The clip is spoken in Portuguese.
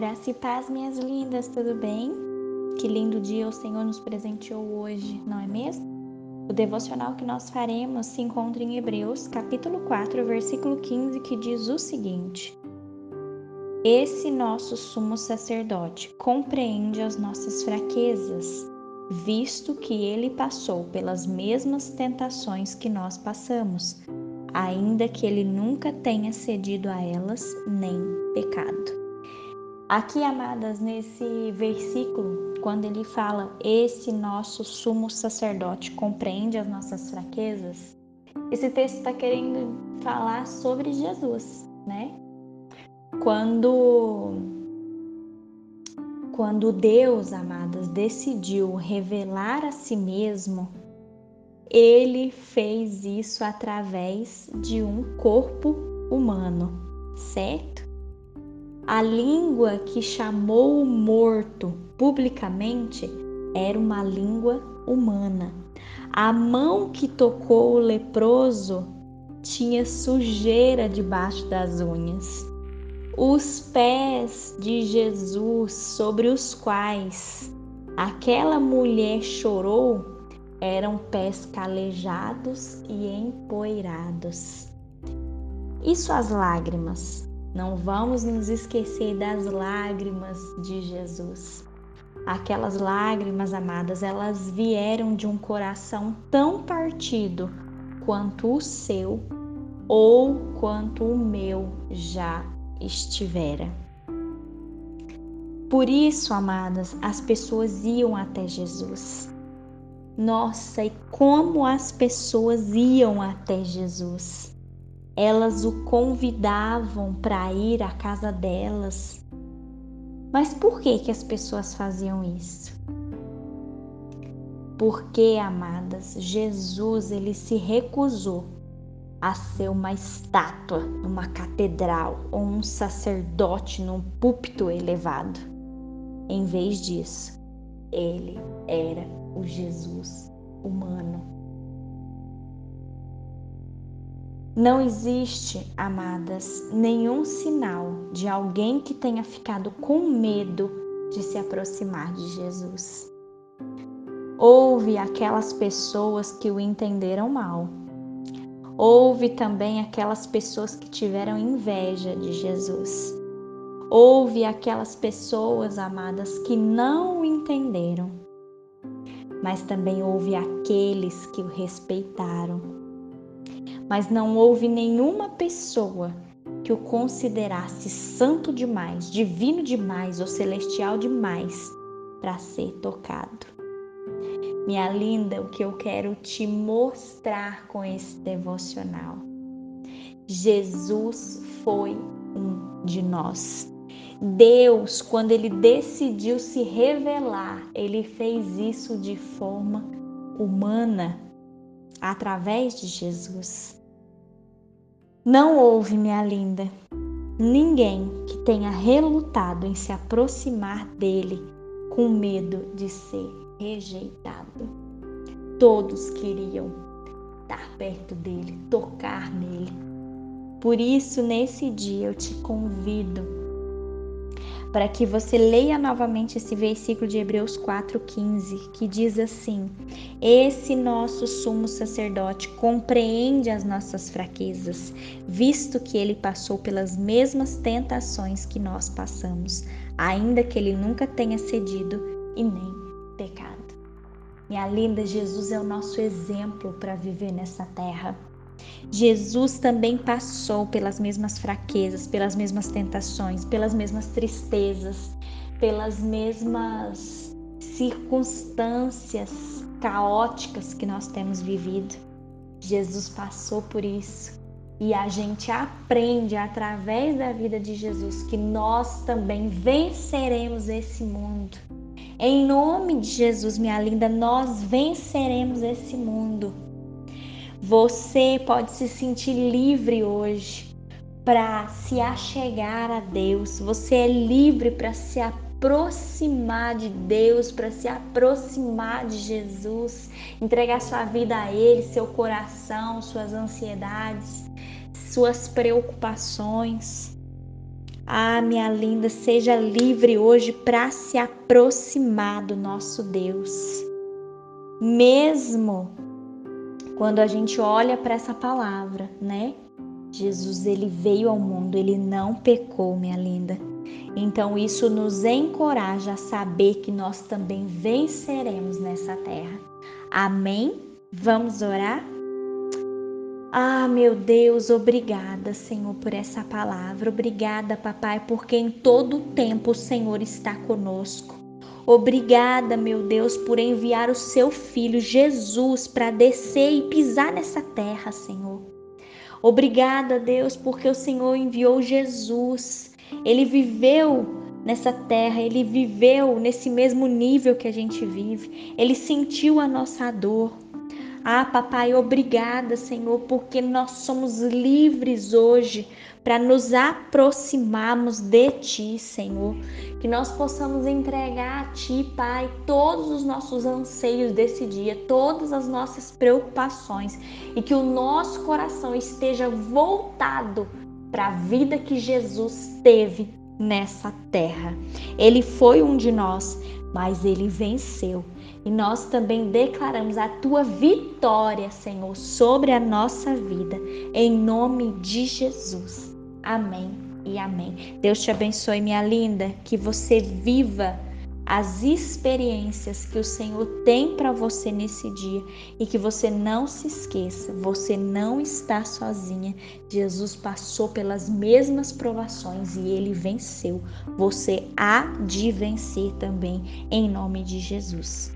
Graça e paz, minhas lindas, tudo bem? Que lindo dia o Senhor nos presenteou hoje, não é mesmo? O devocional que nós faremos se encontra em Hebreus, capítulo 4, versículo 15, que diz o seguinte: Esse nosso sumo sacerdote compreende as nossas fraquezas, visto que ele passou pelas mesmas tentações que nós passamos, ainda que ele nunca tenha cedido a elas nem pecado. Aqui, amadas, nesse versículo, quando ele fala, esse nosso sumo sacerdote compreende as nossas fraquezas, esse texto está querendo falar sobre Jesus, né? Quando, quando Deus, amadas, decidiu revelar a si mesmo, ele fez isso através de um corpo humano, certo? A língua que chamou o morto publicamente era uma língua humana. A mão que tocou o leproso tinha sujeira debaixo das unhas. Os pés de Jesus sobre os quais aquela mulher chorou eram pés calejados e empoeirados. E suas lágrimas? Não vamos nos esquecer das lágrimas de Jesus. Aquelas lágrimas, amadas, elas vieram de um coração tão partido quanto o seu ou quanto o meu já estivera. Por isso, amadas, as pessoas iam até Jesus. Nossa, e como as pessoas iam até Jesus elas o convidavam para ir à casa delas. Mas por que que as pessoas faziam isso? Porque, amadas, Jesus ele se recusou a ser uma estátua numa catedral ou um sacerdote num púlpito elevado. Em vez disso, ele era o Jesus humano Não existe, amadas, nenhum sinal de alguém que tenha ficado com medo de se aproximar de Jesus. Houve aquelas pessoas que o entenderam mal. Houve também aquelas pessoas que tiveram inveja de Jesus. Houve aquelas pessoas, amadas, que não o entenderam. Mas também houve aqueles que o respeitaram mas não houve nenhuma pessoa que o considerasse santo demais, divino demais ou celestial demais para ser tocado. Minha linda, o que eu quero te mostrar com esse devocional. Jesus foi um de nós. Deus, quando ele decidiu se revelar, ele fez isso de forma humana, através de Jesus. Não houve, minha linda, ninguém que tenha relutado em se aproximar dele com medo de ser rejeitado. Todos queriam estar perto dele, tocar nele. Por isso, nesse dia, eu te convido para que você leia novamente esse versículo de Hebreus 4,15, que diz assim: Esse nosso sumo sacerdote compreende as nossas fraquezas, visto que ele passou pelas mesmas tentações que nós passamos, ainda que ele nunca tenha cedido e nem pecado. Minha linda, Jesus é o nosso exemplo para viver nessa terra. Jesus também passou pelas mesmas fraquezas, pelas mesmas tentações, pelas mesmas tristezas, pelas mesmas circunstâncias caóticas que nós temos vivido. Jesus passou por isso e a gente aprende através da vida de Jesus que nós também venceremos esse mundo. Em nome de Jesus, minha linda, nós venceremos esse mundo. Você pode se sentir livre hoje para se achegar a Deus. Você é livre para se aproximar de Deus, para se aproximar de Jesus, entregar sua vida a Ele, seu coração, suas ansiedades, suas preocupações. Ah, minha linda, seja livre hoje para se aproximar do nosso Deus. Mesmo quando a gente olha para essa palavra, né? Jesus ele veio ao mundo, ele não pecou, minha linda. Então isso nos encoraja a saber que nós também venceremos nessa terra. Amém? Vamos orar? Ah, meu Deus, obrigada, Senhor, por essa palavra. Obrigada, papai, porque em todo o tempo o Senhor está conosco. Obrigada, meu Deus, por enviar o seu filho Jesus para descer e pisar nessa terra, Senhor. Obrigada, Deus, porque o Senhor enviou Jesus. Ele viveu nessa terra, ele viveu nesse mesmo nível que a gente vive. Ele sentiu a nossa dor. Ah, papai, obrigada, Senhor, porque nós somos livres hoje para nos aproximarmos de Ti, Senhor. Que nós possamos entregar a Ti, Pai, todos os nossos anseios desse dia, todas as nossas preocupações e que o nosso coração esteja voltado para a vida que Jesus teve nessa terra. Ele foi um de nós, mas ele venceu. E nós também declaramos a tua vitória, Senhor, sobre a nossa vida, em nome de Jesus. Amém e amém. Deus te abençoe, minha linda, que você viva as experiências que o Senhor tem para você nesse dia e que você não se esqueça, você não está sozinha. Jesus passou pelas mesmas provações e ele venceu. Você há de vencer também, em nome de Jesus.